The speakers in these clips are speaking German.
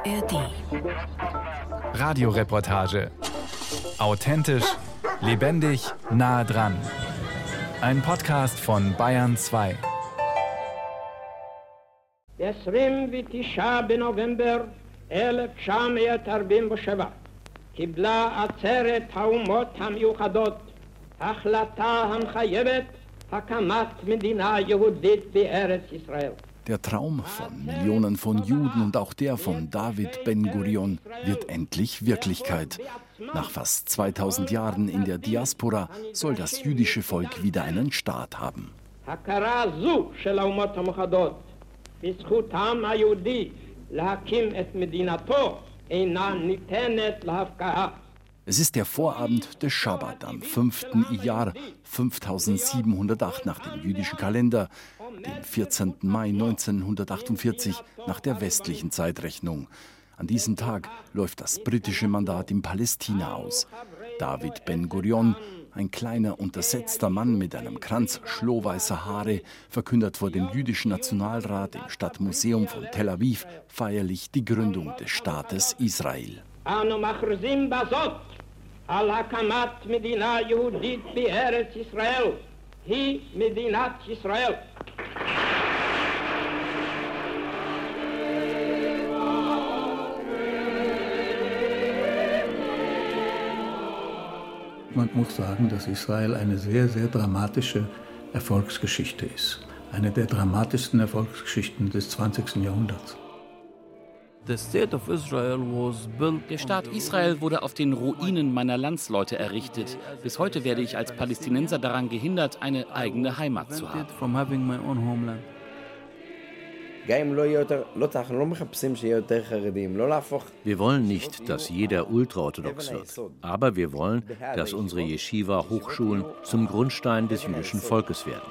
ARD. Radioreportage. Authentisch, lebendig, nah dran. Ein Podcast von Bayern 2. ב-29 בנובמבר 1947 קיבלה עצרת האומות המאוחדות החלטה המחייבת הקמת מדינה יהודית בארץ ישראל. Der Traum von Millionen von Juden und auch der von David Ben-Gurion wird endlich Wirklichkeit. Nach fast 2000 Jahren in der Diaspora soll das jüdische Volk wieder einen Staat haben. הכרה זו של האומות המאוחדות בזכות העם היהודי להקים את מדינתו אינה ניתנת להפקעה. Es ist der Vorabend des Schabbat am 5. Iyar 5708 nach dem jüdischen Kalender, dem 14. Mai 1948 nach der westlichen Zeitrechnung. An diesem Tag läuft das britische Mandat in Palästina aus. David Ben-Gurion, ein kleiner, untersetzter Mann mit einem Kranz schlohweißer Haare, verkündet vor dem jüdischen Nationalrat im Stadtmuseum von Tel Aviv feierlich die Gründung des Staates Israel. אנו מכריזים בזאת על הקמת מדינה יהודית בארץ ישראל. היא מדינת ישראל. Man muss sagen, dass Israel eine sehr, sehr dramatische Erfolgsgeschichte ist. Eine der dramatischsten Erfolgsgeschichten des 20. Jahrhunderts. Der Staat Israel wurde auf den Ruinen meiner Landsleute errichtet. Bis heute werde ich als Palästinenser daran gehindert, eine eigene Heimat zu haben. Wir wollen nicht, dass jeder ultraorthodox wird, aber wir wollen, dass unsere Yeshiva-Hochschulen zum Grundstein des jüdischen Volkes werden.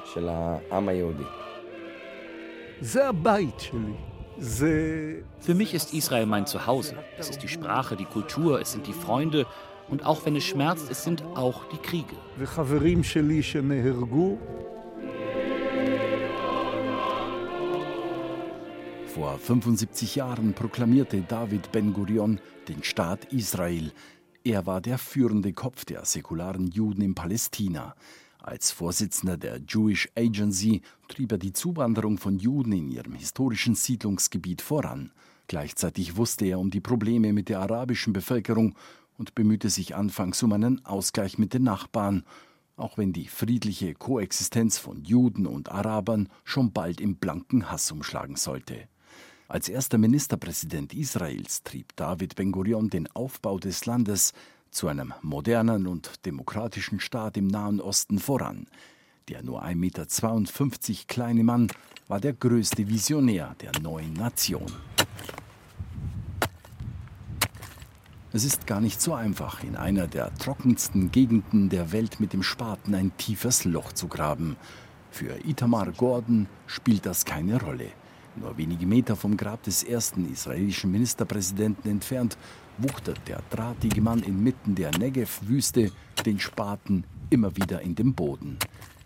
Für mich ist Israel mein Zuhause. Es ist die Sprache, die Kultur, es sind die Freunde und auch wenn es schmerzt, es sind auch die Kriege. Vor 75 Jahren proklamierte David Ben-Gurion den Staat Israel. Er war der führende Kopf der säkularen Juden in Palästina. Als Vorsitzender der Jewish Agency trieb er die Zuwanderung von Juden in ihrem historischen Siedlungsgebiet voran. Gleichzeitig wusste er um die Probleme mit der arabischen Bevölkerung und bemühte sich anfangs um einen Ausgleich mit den Nachbarn, auch wenn die friedliche Koexistenz von Juden und Arabern schon bald im blanken Hass umschlagen sollte. Als erster Ministerpräsident Israels trieb David Ben-Gurion den Aufbau des Landes zu einem modernen und demokratischen Staat im Nahen Osten voran. Der nur 1,52 Meter kleine Mann war der größte Visionär der neuen Nation. Es ist gar nicht so einfach, in einer der trockensten Gegenden der Welt mit dem Spaten ein tiefes Loch zu graben. Für Itamar Gordon spielt das keine Rolle. Nur wenige Meter vom Grab des ersten israelischen Ministerpräsidenten entfernt wuchtert der drahtige Mann inmitten der Negev-Wüste den Spaten immer wieder in den Boden.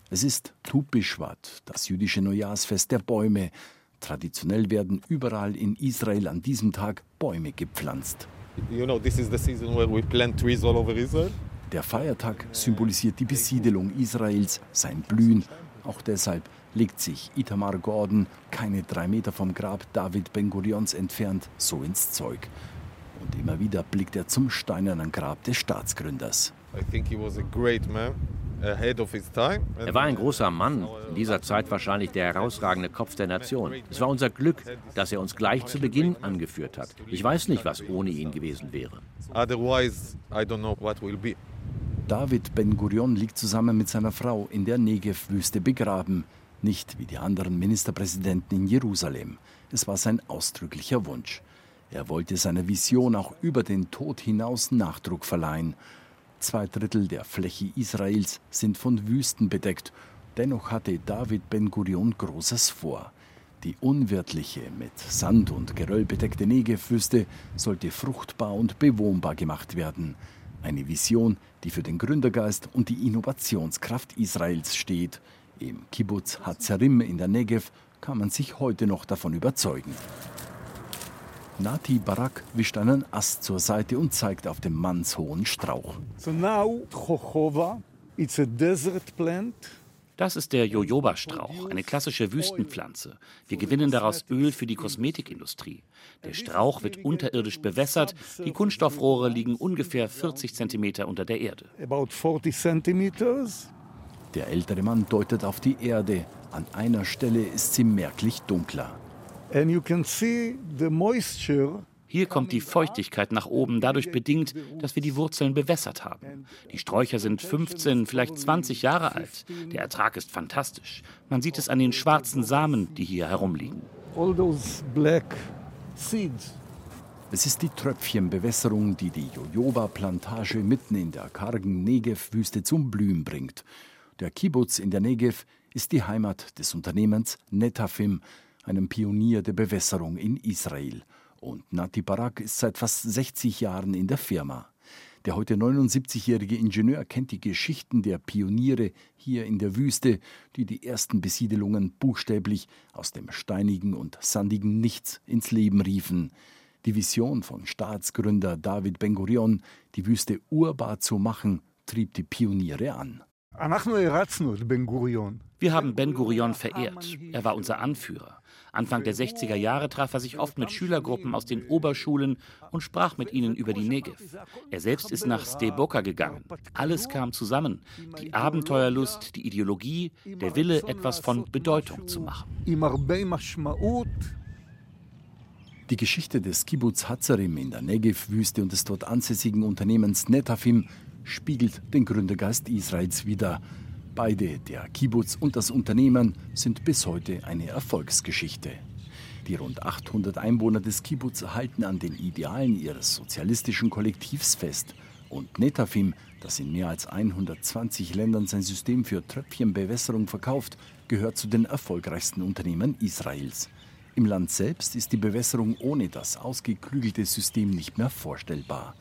Es ist Tu Bishvat, das jüdische Neujahrsfest der Bäume. Traditionell werden überall in Israel an diesem Tag Bäume gepflanzt. You know, this is the season where we plant trees all over Israel. Der Feiertag symbolisiert die Besiedelung Israels, sein Blühen. Auch deshalb legt sich Itamar Gordon, keine drei Meter vom Grab David Ben-Gurions entfernt, so ins Zeug. Und immer wieder blickt er zum steinernen Grab des Staatsgründers. Er war ein großer Mann, in dieser Zeit wahrscheinlich der herausragende Kopf der Nation. Es war unser Glück, dass er uns gleich zu Beginn angeführt hat. Ich weiß nicht, was ohne ihn gewesen wäre. David Ben-Gurion liegt zusammen mit seiner Frau in der Negev-Wüste begraben. Nicht wie die anderen Ministerpräsidenten in Jerusalem. Es war sein ausdrücklicher Wunsch. Er wollte seiner Vision auch über den Tod hinaus Nachdruck verleihen. Zwei Drittel der Fläche Israels sind von Wüsten bedeckt. Dennoch hatte David Ben-Gurion Großes vor. Die unwirtliche, mit Sand und Geröll bedeckte Negev-Wüste sollte fruchtbar und bewohnbar gemacht werden. Eine Vision, die für den Gründergeist und die Innovationskraft Israels steht. Im Kibbutz Hatzarim in der Negev kann man sich heute noch davon überzeugen. Nati Barak wischt einen Ast zur Seite und zeigt auf den mannshohen Strauch. So now Chochova, it's a desert plant. Das ist der Jojoba-Strauch, eine klassische Wüstenpflanze. Wir gewinnen daraus Öl für die Kosmetikindustrie. Der Strauch wird unterirdisch bewässert. Die Kunststoffrohre liegen ungefähr 40 Zentimeter unter der Erde. About 40 centimeters. Der ältere Mann deutet auf die Erde. An einer Stelle ist sie merklich dunkler. And you can see the moisture hier kommt die Feuchtigkeit nach oben, dadurch bedingt, dass wir die Wurzeln bewässert haben. Die Sträucher sind 15, vielleicht 20 Jahre alt. Der Ertrag ist fantastisch. Man sieht es an den schwarzen Samen, die hier herumliegen. All those black seeds. Es ist die Tröpfchenbewässerung, die die Jojoba-Plantage mitten in der kargen Negev-Wüste zum Blühen bringt. Der Kibbutz in der Negev ist die Heimat des Unternehmens Netafim, einem Pionier der Bewässerung in Israel und Nati Barak ist seit fast 60 Jahren in der Firma. Der heute 79-jährige Ingenieur kennt die Geschichten der Pioniere hier in der Wüste, die die ersten Besiedelungen buchstäblich aus dem steinigen und sandigen Nichts ins Leben riefen. Die Vision von Staatsgründer David Ben-Gurion, die Wüste urbar zu machen, trieb die Pioniere an. Wir haben Ben Gurion verehrt. Er war unser Anführer. Anfang der 60er Jahre traf er sich oft mit Schülergruppen aus den Oberschulen und sprach mit ihnen über die Negev. Er selbst ist nach Steboka gegangen. Alles kam zusammen. Die Abenteuerlust, die Ideologie, der Wille, etwas von Bedeutung zu machen. Die Geschichte des Kibbutz Hatzarim in der Negev-Wüste und des dort ansässigen Unternehmens Netafim spiegelt den Gründergeist Israels wider. Beide, der Kibbutz und das Unternehmen, sind bis heute eine Erfolgsgeschichte. Die rund 800 Einwohner des Kibbutz halten an den Idealen ihres sozialistischen Kollektivs fest. Und Netafim, das in mehr als 120 Ländern sein System für Tröpfchenbewässerung verkauft, gehört zu den erfolgreichsten Unternehmen Israels. Im Land selbst ist die Bewässerung ohne das ausgeklügelte System nicht mehr vorstellbar.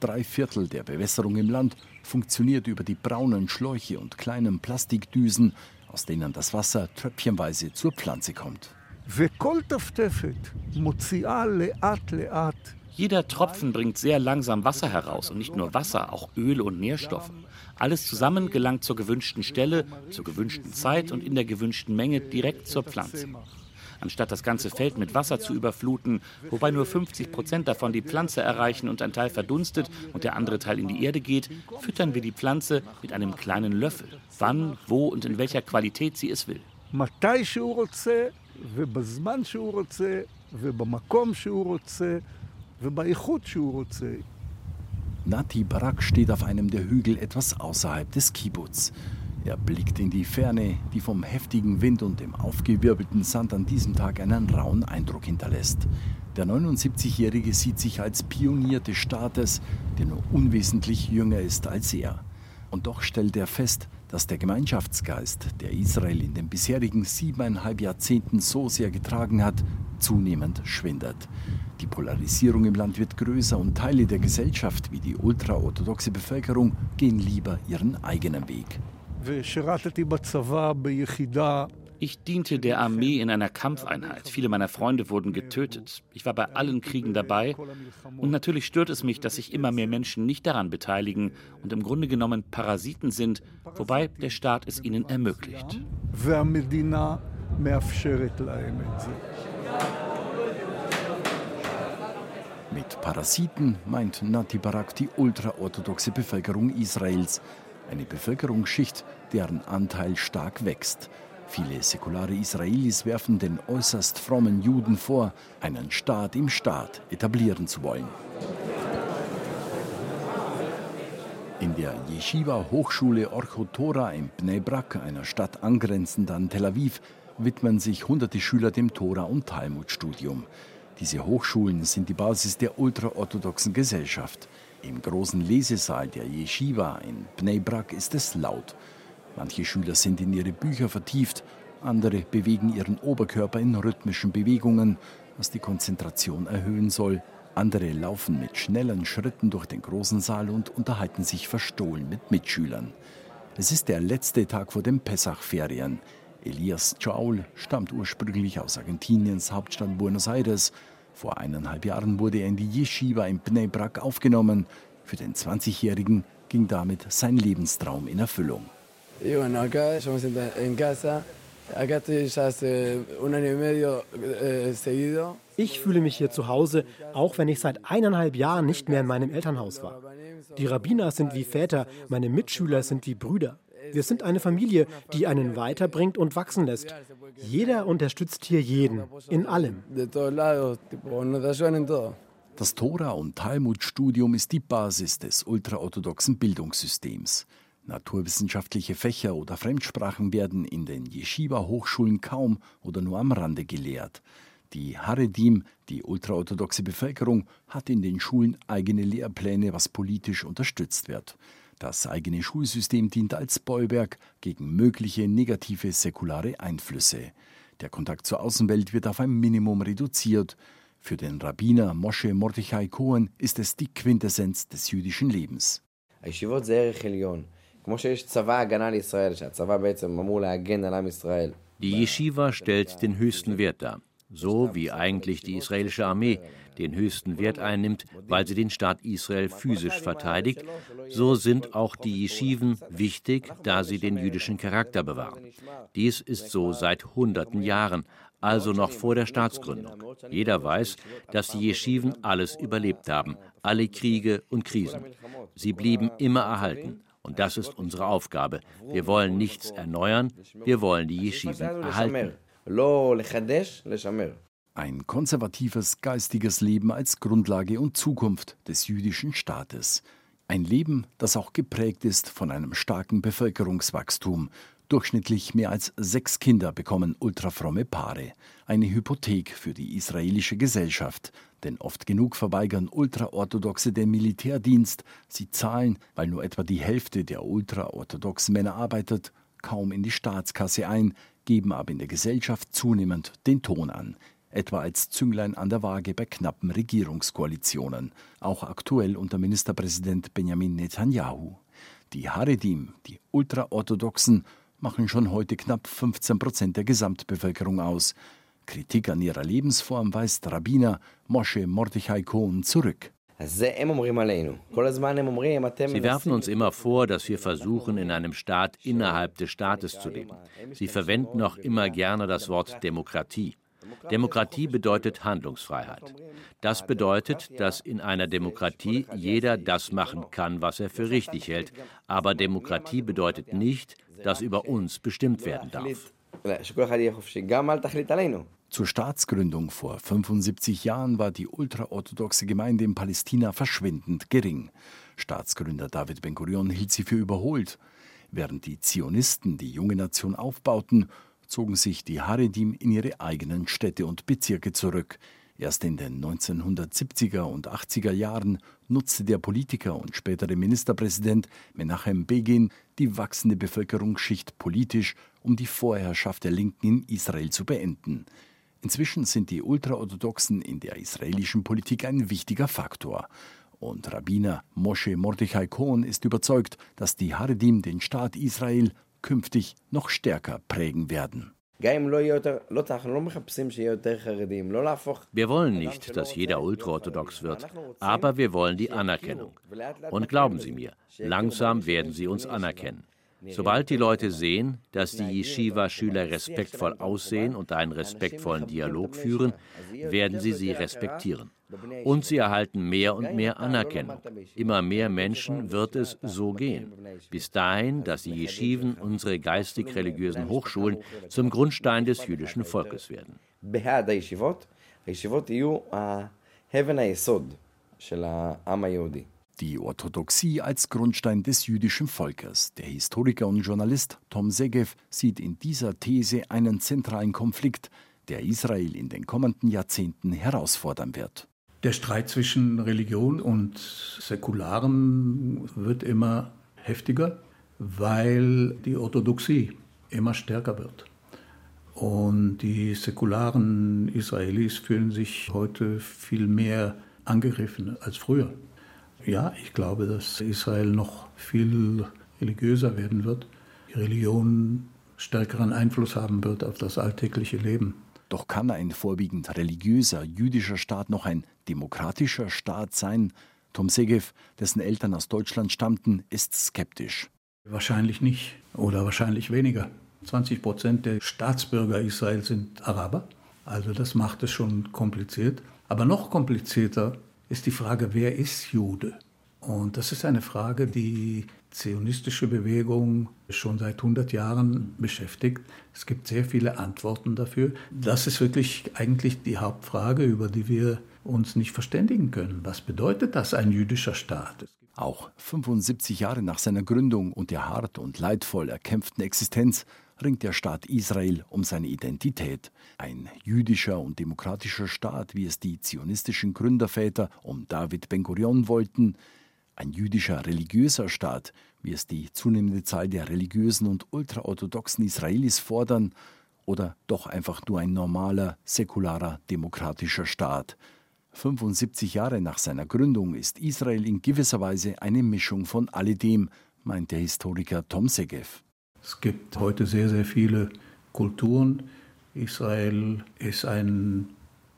Drei Viertel der Bewässerung im Land funktioniert über die braunen Schläuche und kleinen Plastikdüsen, aus denen das Wasser tröpfchenweise zur Pflanze kommt. Jeder Tropfen bringt sehr langsam Wasser heraus und nicht nur Wasser, auch Öl und Nährstoffe. Alles zusammen gelangt zur gewünschten Stelle, zur gewünschten Zeit und in der gewünschten Menge direkt zur Pflanze. Anstatt das ganze Feld mit Wasser zu überfluten, wobei nur 50 Prozent davon die Pflanze erreichen und ein Teil verdunstet und der andere Teil in die Erde geht, füttern wir die Pflanze mit einem kleinen Löffel, wann, wo und in welcher Qualität sie es will. Nati Barak steht auf einem der Hügel etwas außerhalb des Kibbutz. Er blickt in die Ferne, die vom heftigen Wind und dem aufgewirbelten Sand an diesem Tag einen rauen Eindruck hinterlässt. Der 79-Jährige sieht sich als Pionier des Staates, der nur unwesentlich jünger ist als er. Und doch stellt er fest, dass der Gemeinschaftsgeist, der Israel in den bisherigen siebeneinhalb Jahrzehnten so sehr getragen hat, zunehmend schwindet. Die Polarisierung im Land wird größer und Teile der Gesellschaft, wie die ultraorthodoxe Bevölkerung, gehen lieber ihren eigenen Weg. Ich diente der Armee in einer Kampfeinheit. Viele meiner Freunde wurden getötet. Ich war bei allen Kriegen dabei. Und natürlich stört es mich, dass sich immer mehr Menschen nicht daran beteiligen und im Grunde genommen Parasiten sind, wobei der Staat es ihnen ermöglicht. Mit Parasiten meint Nati Barak die ultraorthodoxe Bevölkerung Israels eine Bevölkerungsschicht, deren Anteil stark wächst. Viele säkulare Israelis werfen den äußerst frommen Juden vor, einen Staat im Staat etablieren zu wollen. In der Yeshiva Hochschule Orchotora in Bnei einer Stadt angrenzend an Tel Aviv, widmen sich hunderte Schüler dem Tora- und Talmudstudium. Diese Hochschulen sind die Basis der ultraorthodoxen Gesellschaft. Im großen Lesesaal der Yeshiva in Bnei Brak ist es laut. Manche Schüler sind in ihre Bücher vertieft, andere bewegen ihren Oberkörper in rhythmischen Bewegungen, was die Konzentration erhöhen soll. Andere laufen mit schnellen Schritten durch den großen Saal und unterhalten sich verstohlen mit Mitschülern. Es ist der letzte Tag vor den Pessach-Ferien. Elias Chaul stammt ursprünglich aus Argentiniens Hauptstadt Buenos Aires Vor eineinhalb Jahren wurde er in die Yeshiva in Bnei Brak aufgenommen. Für den 20-Jährigen ging damit sein Lebenstraum in Erfüllung. Ich fühle mich hier zu Hause, auch wenn ich seit eineinhalb Jahren nicht mehr in meinem Elternhaus war. Die Rabbiner sind wie Väter, meine Mitschüler sind wie Brüder. Wir sind eine Familie, die einen weiterbringt und wachsen lässt. Jeder unterstützt hier jeden, in allem. Das Tora- und Talmud-Studium ist die Basis des ultraorthodoxen Bildungssystems. Naturwissenschaftliche Fächer oder Fremdsprachen werden in den Yeshiva-Hochschulen kaum oder nur am Rande gelehrt. Die Haredim, die ultraorthodoxe Bevölkerung, hat in den Schulen eigene Lehrpläne, was politisch unterstützt wird. Das eigene Schulsystem dient als Bollwerk gegen mögliche negative säkulare Einflüsse. Der Kontakt zur Außenwelt wird auf ein Minimum reduziert. Für den Rabbiner Moshe Mordechai Cohen ist es die Quintessenz des jüdischen Lebens. Die Yeshiva stellt den höchsten Wert dar, so wie eigentlich die israelische Armee den höchsten Wert einnimmt, weil sie den Staat Israel physisch verteidigt, so sind auch die Yeshiven wichtig, da sie den jüdischen Charakter bewahren. Dies ist so seit hunderten Jahren, also noch vor der Staatsgründung. Jeder weiß, dass die Yeshiven alles überlebt haben, alle Kriege und Krisen. Sie blieben immer erhalten. Und das ist unsere Aufgabe. Wir wollen nichts erneuern, wir wollen die Yeshiven erhalten. Ein konservatives geistiges Leben als Grundlage und Zukunft des jüdischen Staates. Ein Leben, das auch geprägt ist von einem starken Bevölkerungswachstum. Durchschnittlich mehr als sechs Kinder bekommen ultrafromme Paare. Eine Hypothek für die israelische Gesellschaft. Denn oft genug verweigern Ultraorthodoxe den Militärdienst. Sie zahlen, weil nur etwa die Hälfte der ultraorthodoxen Männer arbeitet, kaum in die Staatskasse ein, geben aber in der Gesellschaft zunehmend den Ton an etwa als Zünglein an der Waage bei knappen Regierungskoalitionen, auch aktuell unter Ministerpräsident Benjamin Netanyahu. Die Haredim, die Ultraorthodoxen, machen schon heute knapp 15 Prozent der Gesamtbevölkerung aus. Kritik an ihrer Lebensform weist Rabbiner Moshe Mordechai Cohen zurück. Sie werfen uns immer vor, dass wir versuchen, in einem Staat innerhalb des Staates zu leben. Sie verwenden auch immer gerne das Wort Demokratie. Demokratie bedeutet Handlungsfreiheit. Das bedeutet, dass in einer Demokratie jeder das machen kann, was er für richtig hält. Aber Demokratie bedeutet nicht, dass über uns bestimmt werden darf. Zur Staatsgründung vor 75 Jahren war die ultraorthodoxe Gemeinde in Palästina verschwindend gering. Staatsgründer David Ben-Gurion hielt sie für überholt. Während die Zionisten die junge Nation aufbauten, zogen sich die Haredim in ihre eigenen Städte und Bezirke zurück. Erst in den 1970er und 80er Jahren nutzte der Politiker und spätere Ministerpräsident Menachem Begin die wachsende Bevölkerungsschicht politisch, um die Vorherrschaft der Linken in Israel zu beenden. Inzwischen sind die Ultraorthodoxen in der israelischen Politik ein wichtiger Faktor. Und Rabbiner Moshe Mordechai Cohen ist überzeugt, dass die Haredim den Staat Israel künftig noch stärker prägen werden. Wir wollen nicht, dass jeder ultraorthodox wird, aber wir wollen die Anerkennung. Und glauben Sie mir, langsam werden sie uns anerkennen. Sobald die Leute sehen, dass die Yeshiva-Schüler respektvoll aussehen und einen respektvollen Dialog führen, werden sie sie respektieren. Und sie erhalten mehr und mehr Anerkennung. Immer mehr Menschen wird es so gehen. Bis dahin, dass die Yeshiven, unsere geistig-religiösen Hochschulen, zum Grundstein des jüdischen Volkes werden. Die Orthodoxie als Grundstein des jüdischen Volkes. Der Historiker und Journalist Tom Segev sieht in dieser These einen zentralen Konflikt, der Israel in den kommenden Jahrzehnten herausfordern wird. Der Streit zwischen Religion und Säkularem wird immer heftiger, weil die Orthodoxie immer stärker wird. Und die säkularen Israelis fühlen sich heute viel mehr angegriffen als früher. Ja, ich glaube, dass Israel noch viel religiöser werden wird, die Religion stärkeren Einfluss haben wird auf das alltägliche Leben. Doch kann ein vorwiegend religiöser jüdischer Staat noch ein demokratischer Staat sein? Tom Segev, dessen Eltern aus Deutschland stammten, ist skeptisch. Wahrscheinlich nicht oder wahrscheinlich weniger. 20 Prozent der Staatsbürger Israels sind Araber. Also das macht es schon kompliziert. Aber noch komplizierter ist die Frage, wer ist Jude? Und das ist eine Frage, die zionistische Bewegung schon seit 100 Jahren beschäftigt. Es gibt sehr viele Antworten dafür. Das ist wirklich eigentlich die Hauptfrage, über die wir uns nicht verständigen können. Was bedeutet das, ein jüdischer Staat? Auch 75 Jahre nach seiner Gründung und der hart und leidvoll erkämpften Existenz ringt der Staat Israel um seine Identität. Ein jüdischer und demokratischer Staat, wie es die zionistischen Gründerväter um David Ben-Gurion wollten, ein jüdischer religiöser Staat, wie es die zunehmende Zahl der religiösen und ultraorthodoxen Israelis fordern, oder doch einfach nur ein normaler, säkularer, demokratischer Staat. 75 Jahre nach seiner Gründung ist Israel in gewisser Weise eine Mischung von alledem, meint der Historiker Tom Segev. Es gibt heute sehr, sehr viele Kulturen. Israel ist ein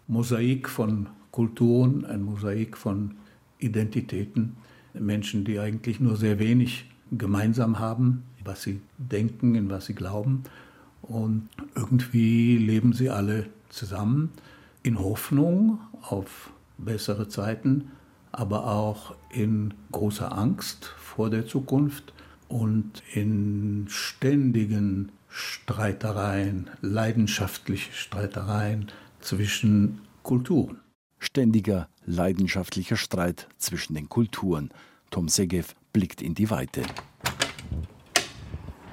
Mosaik von Kulturen, ein Mosaik von Identitäten. Menschen, die eigentlich nur sehr wenig gemeinsam haben, was sie denken, in was sie glauben. Und irgendwie leben sie alle zusammen in Hoffnung auf bessere Zeiten, aber auch in großer Angst vor der Zukunft und in ständigen Streitereien, leidenschaftliche Streitereien zwischen Kulturen. Ständiger leidenschaftlicher Streit zwischen den Kulturen. Tom Segev blickt in die Weite.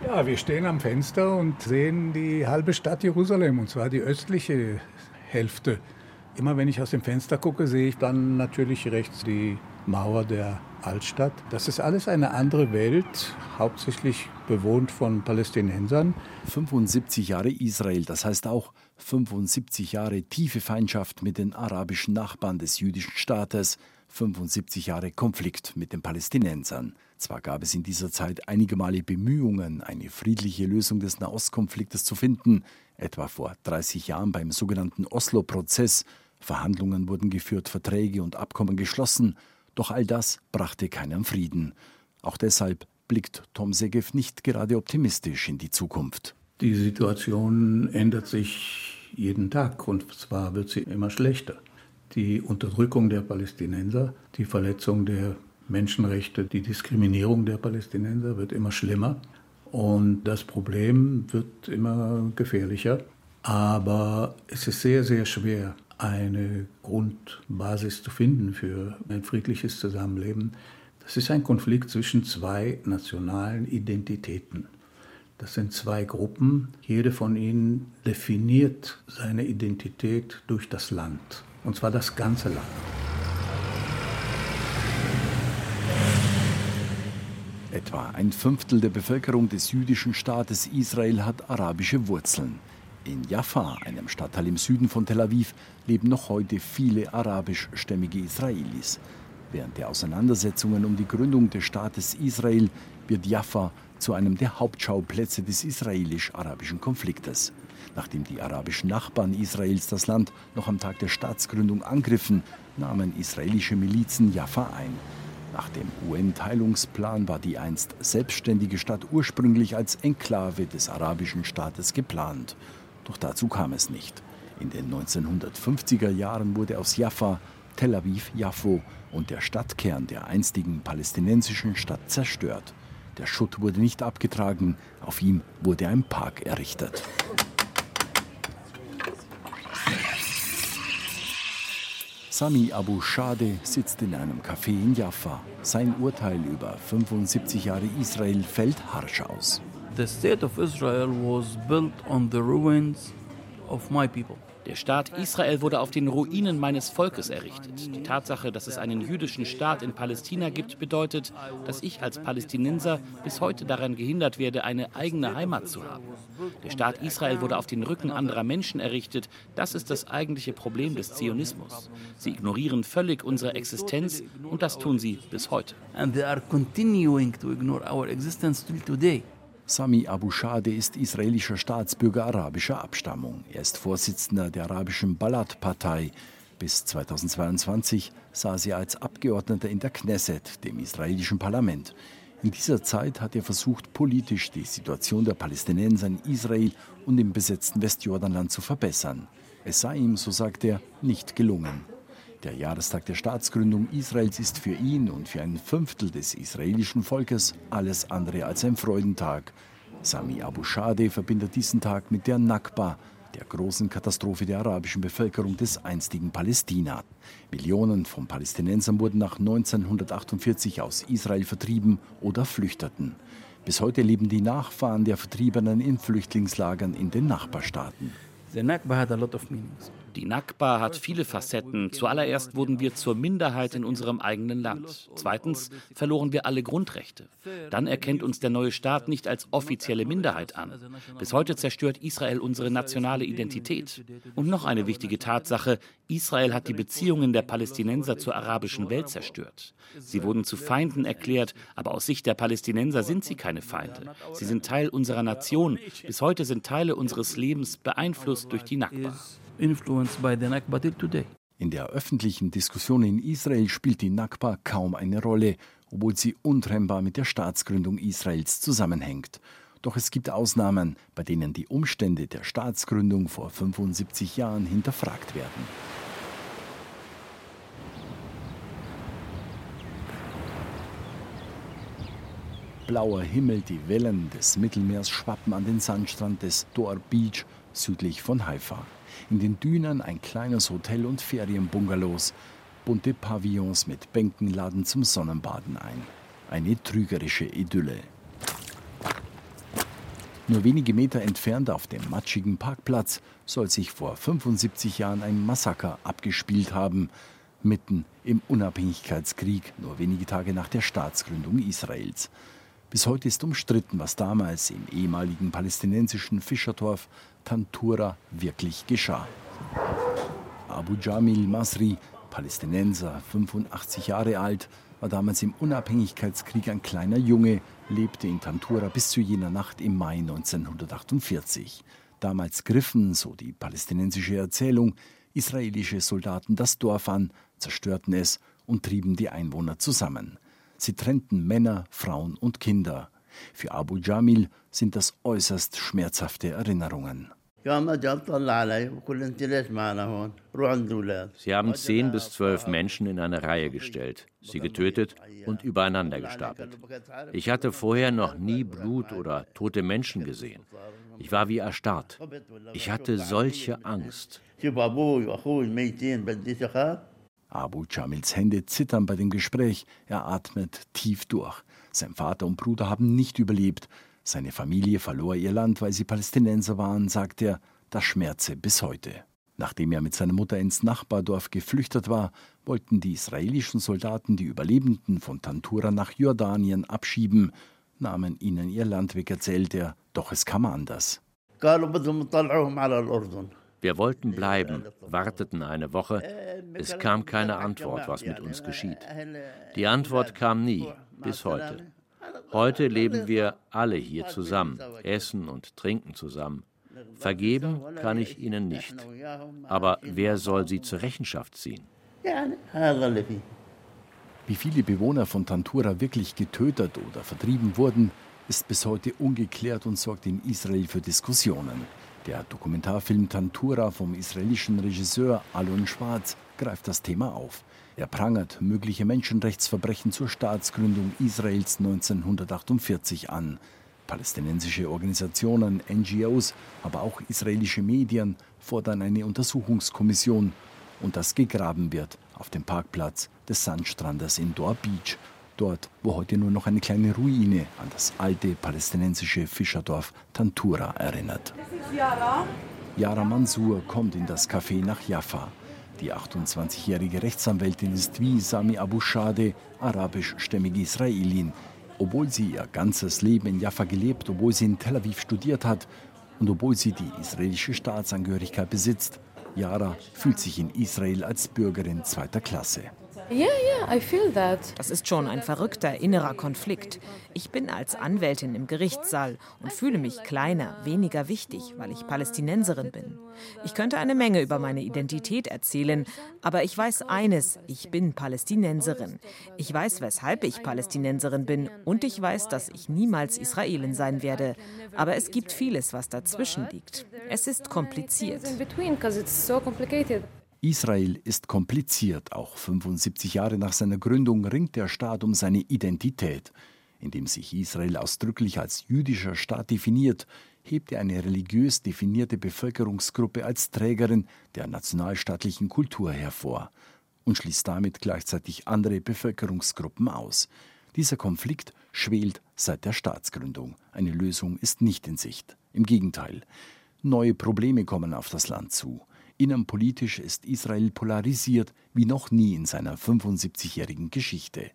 Ja, wir stehen am Fenster und sehen die halbe Stadt Jerusalem, und zwar die östliche Hälfte. Immer wenn ich aus dem Fenster gucke, sehe ich dann natürlich rechts die Mauer der Altstadt. Das ist alles eine andere Welt, hauptsächlich bewohnt von Palästinensern. 75 Jahre Israel, das heißt auch 75 Jahre tiefe Feindschaft mit den arabischen Nachbarn des jüdischen Staates, 75 Jahre Konflikt mit den Palästinensern. Zwar gab es in dieser Zeit einige Male Bemühungen, eine friedliche Lösung des Nahostkonfliktes zu finden, etwa vor 30 Jahren beim sogenannten Oslo-Prozess, Verhandlungen wurden geführt, Verträge und Abkommen geschlossen, doch all das brachte keinen Frieden. Auch deshalb blickt Tom Segev nicht gerade optimistisch in die Zukunft. Die Situation ändert sich jeden Tag und zwar wird sie immer schlechter. Die Unterdrückung der Palästinenser, die Verletzung der Menschenrechte, die Diskriminierung der Palästinenser wird immer schlimmer und das Problem wird immer gefährlicher. Aber es ist sehr, sehr schwer, eine Grundbasis zu finden für ein friedliches Zusammenleben. Das ist ein Konflikt zwischen zwei nationalen Identitäten. Das sind zwei Gruppen. Jede von ihnen definiert seine Identität durch das Land. Und zwar das ganze Land. Etwa ein Fünftel der Bevölkerung des jüdischen Staates Israel hat arabische Wurzeln. In Jaffa, einem Stadtteil im Süden von Tel Aviv, leben noch heute viele arabischstämmige Israelis. Während der Auseinandersetzungen um die Gründung des Staates Israel wird Jaffa zu einem der Hauptschauplätze des israelisch-arabischen Konfliktes. Nachdem die arabischen Nachbarn Israels das Land noch am Tag der Staatsgründung angriffen, nahmen israelische Milizen Jaffa ein. Nach dem UN-Teilungsplan war die einst selbstständige Stadt ursprünglich als Enklave des arabischen Staates geplant. Doch dazu kam es nicht. In den 1950er Jahren wurde aus Jaffa Tel Aviv Jaffo und der Stadtkern der einstigen palästinensischen Stadt zerstört. Der Schutt wurde nicht abgetragen, auf ihm wurde ein Park errichtet. Sami Abu Shade sitzt in einem Café in Jaffa. Sein Urteil über 75 Jahre Israel fällt harsch aus. The state of Israel was built on the ruins of my people. Der Staat Israel wurde auf den Ruinen meines Volkes errichtet. Die Tatsache, dass es einen jüdischen Staat in Palästina gibt, bedeutet, dass ich als Palästinenser bis heute daran gehindert werde, eine eigene Heimat zu haben. Der Staat Israel wurde auf den Rücken anderer Menschen errichtet. Das ist das eigentliche Problem des Zionismus. Sie ignorieren völlig unsere Existenz und das tun sie bis heute. And they are continuing to ignore our existence till today. Sami Abu Shade ist israelischer Staatsbürger arabischer Abstammung. Er ist Vorsitzender der arabischen Balad-Partei. Bis 2022 saß er als Abgeordneter in der Knesset, dem israelischen Parlament. In dieser Zeit hat er versucht, politisch die Situation der Palästinenser in Israel und im besetzten Westjordanland zu verbessern. Es sei ihm, so sagt er, nicht gelungen. Der Jahrestag der Staatsgründung Israels ist für ihn und für ein Fünftel des israelischen Volkes alles andere als ein Freudentag. Sami Abu Shade verbindet diesen Tag mit der Nakba, der großen Katastrophe der arabischen Bevölkerung des einstigen Palästina. Millionen von Palästinensern wurden nach 1948 aus Israel vertrieben oder flüchteten. Bis heute leben die Nachfahren der Vertriebenen in Flüchtlingslagern in den Nachbarstaaten. The Nakba had a lot of meanings. Die Nakba hat viele Facetten. Zuallererst wurden wir zur Minderheit in unserem eigenen Land. Zweitens verloren wir alle Grundrechte. Dann erkennt uns der neue Staat nicht als offizielle Minderheit an. Bis heute zerstört Israel unsere nationale Identität. Und noch eine wichtige Tatsache, Israel hat die Beziehungen der Palästinenser zur arabischen Welt zerstört. Sie wurden zu Feinden erklärt, aber aus Sicht der Palästinenser sind sie keine Feinde. Sie sind Teil unserer Nation. Bis heute sind Teile unseres Lebens beeinflusst durch die Nakba influenced by the Nakba till today. In der öffentlichen Diskussion in Israel spielt die Nakba kaum eine Rolle, obwohl sie untrennbar mit der Staatsgründung Israels zusammenhängt. Doch es gibt Ausnahmen, bei denen die Umstände der Staatsgründung vor 75 Jahren hinterfragt werden. Blauer Himmel, die Wellen des Mittelmeers schwappen an den Sandstrand des Dor Beach südlich von Haifa. In den Dünen ein kleines Hotel und Ferienbungalows. Bunte Pavillons mit Bänken laden zum Sonnenbaden ein. Eine trügerische Idylle. Nur wenige Meter entfernt auf dem matschigen Parkplatz soll sich vor 75 Jahren ein Massaker abgespielt haben, mitten im Unabhängigkeitskrieg, nur wenige Tage nach der Staatsgründung Israels. Bis heute ist umstritten, was damals im ehemaligen palästinensischen Fischerdorf Tantura wirklich geschah. Abu Jamil Masri, Palästinenser, 85 Jahre alt, war damals im Unabhängigkeitskrieg ein kleiner Junge, lebte in Tantura bis zu jener Nacht im Mai 1948. Damals griffen, so die palästinensische Erzählung, israelische Soldaten das Dorf an, zerstörten es und trieben die Einwohner zusammen. Sie trennten Männer, Frauen und Kinder. Für Abu Jamil sind das äußerst schmerzhafte Erinnerungen. Sie haben zehn bis zwölf Menschen in eine Reihe gestellt, sie getötet und übereinander gestapelt. Ich hatte vorher noch nie Blut oder tote Menschen gesehen. Ich war wie erstarrt. Ich hatte solche Angst. Abu Jamils Hände zittern bei dem Gespräch. Er atmet tief durch. Sein Vater und Bruder haben nicht überlebt. Seine Familie verlor ihr Land, weil sie Palästinenser waren, sagt er. Das schmerze bis heute. Nachdem er mit seiner Mutter ins Nachbardorf geflüchtet war, wollten die israelischen Soldaten die Überlebenden von Tantura nach Jordanien abschieben, nahmen ihnen ihr Land weg, erzählt er, doch es kam anders. Wir wollten bleiben, warteten eine Woche. Es kam keine Antwort, was mit uns geschieht. Die Antwort kam nie, bis heute. Heute leben wir alle hier zusammen, essen und trinken zusammen. Vergeben kann ich ihnen nicht. Aber wer soll sie zur Rechenschaft ziehen? Wie viele Bewohner von Tantura wirklich getötet oder vertrieben wurden, ist bis heute ungeklärt und sorgt in Israel für Diskussionen. Der Dokumentarfilm Tantura vom israelischen Regisseur Alon Schwarz greift das Thema auf. Er prangert mögliche Menschenrechtsverbrechen zur Staatsgründung Israels 1948 an. Palästinensische Organisationen, NGOs, aber auch israelische Medien fordern eine Untersuchungskommission und dass gegraben wird auf dem Parkplatz des Sandstrandes in Dor Beach, dort, wo heute nur noch eine kleine Ruine an das alte palästinensische Fischerdorf Tantura erinnert. Yara Mansour kommt in das Café nach Jaffa. Die 28-jährige Rechtsanwältin ist wie Sami Abu Shade arabischstämmige Israelin. Obwohl sie ihr ganzes Leben in Jaffa gelebt, obwohl sie in Tel Aviv studiert hat und obwohl sie die israelische Staatsangehörigkeit besitzt, Yara fühlt sich in Israel als Bürgerin zweiter Klasse. Das ist schon ein verrückter innerer Konflikt. Ich bin als Anwältin im Gerichtssaal und fühle mich kleiner, weniger wichtig, weil ich Palästinenserin bin. Ich könnte eine Menge über meine Identität erzählen, aber ich weiß eines, ich bin Palästinenserin. Ich weiß, weshalb ich Palästinenserin bin und ich weiß, dass ich niemals Israelin sein werde. Aber es gibt vieles, was dazwischen liegt. Es ist kompliziert. Israel ist kompliziert. Auch 75 Jahre nach seiner Gründung ringt der Staat um seine Identität. Indem sich Israel ausdrücklich als jüdischer Staat definiert, hebt er eine religiös definierte Bevölkerungsgruppe als Trägerin der nationalstaatlichen Kultur hervor und schließt damit gleichzeitig andere Bevölkerungsgruppen aus. Dieser Konflikt schwelt seit der Staatsgründung. Eine Lösung ist nicht in Sicht. Im Gegenteil. Neue Probleme kommen auf das Land zu. Innenpolitisch ist Israel polarisiert wie noch nie in seiner 75-jährigen Geschichte.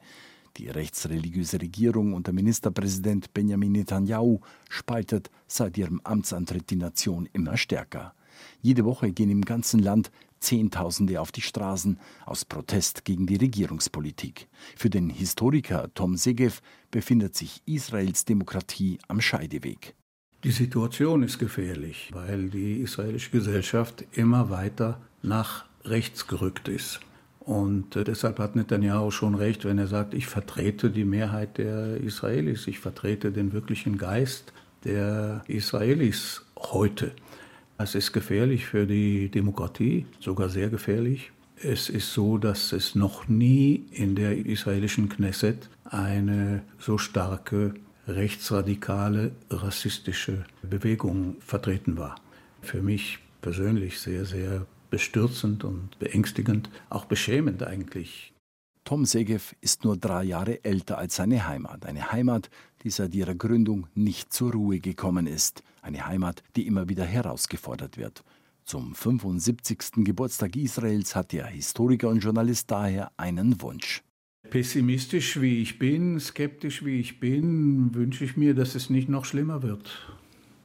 Die rechtsreligiöse Regierung unter Ministerpräsident Benjamin Netanyahu spaltet seit ihrem Amtsantritt die Nation immer stärker. Jede Woche gehen im ganzen Land Zehntausende auf die Straßen aus Protest gegen die Regierungspolitik. Für den Historiker Tom Segev befindet sich Israels Demokratie am Scheideweg. Die Situation ist gefährlich, weil die israelische Gesellschaft immer weiter nach rechts gerückt ist. Und äh, deshalb hat Netanyahu schon recht, wenn er sagt, ich vertrete die Mehrheit der Israelis, ich vertrete den wirklichen Geist der Israelis heute. Es ist gefährlich für die Demokratie, sogar sehr gefährlich. Es ist so, dass es noch nie in der israelischen Knesset eine so starke rechtsradikale, rassistische Bewegung vertreten war. Für mich persönlich sehr, sehr bestürzend und beängstigend, auch beschämend eigentlich. Tom Segev ist nur drei Jahre älter als seine Heimat. Eine Heimat, die seit ihrer Gründung nicht zur Ruhe gekommen ist. Eine Heimat, die immer wieder herausgefordert wird. Zum 75. Geburtstag Israels hat der Historiker und Journalist daher einen Wunsch. Pessimistisch wie ich bin, skeptisch wie ich bin, wünsche ich mir, dass es nicht noch schlimmer wird.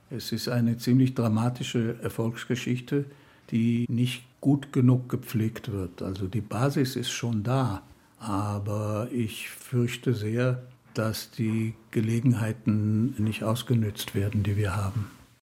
Es ist eine ziemlich dramatische Erfolgsgeschichte, die nicht gut genug gepflegt wird. Also die Basis ist schon da, aber ich fürchte sehr, dass die Gelegenheiten nicht ausgenützt werden, die wir haben.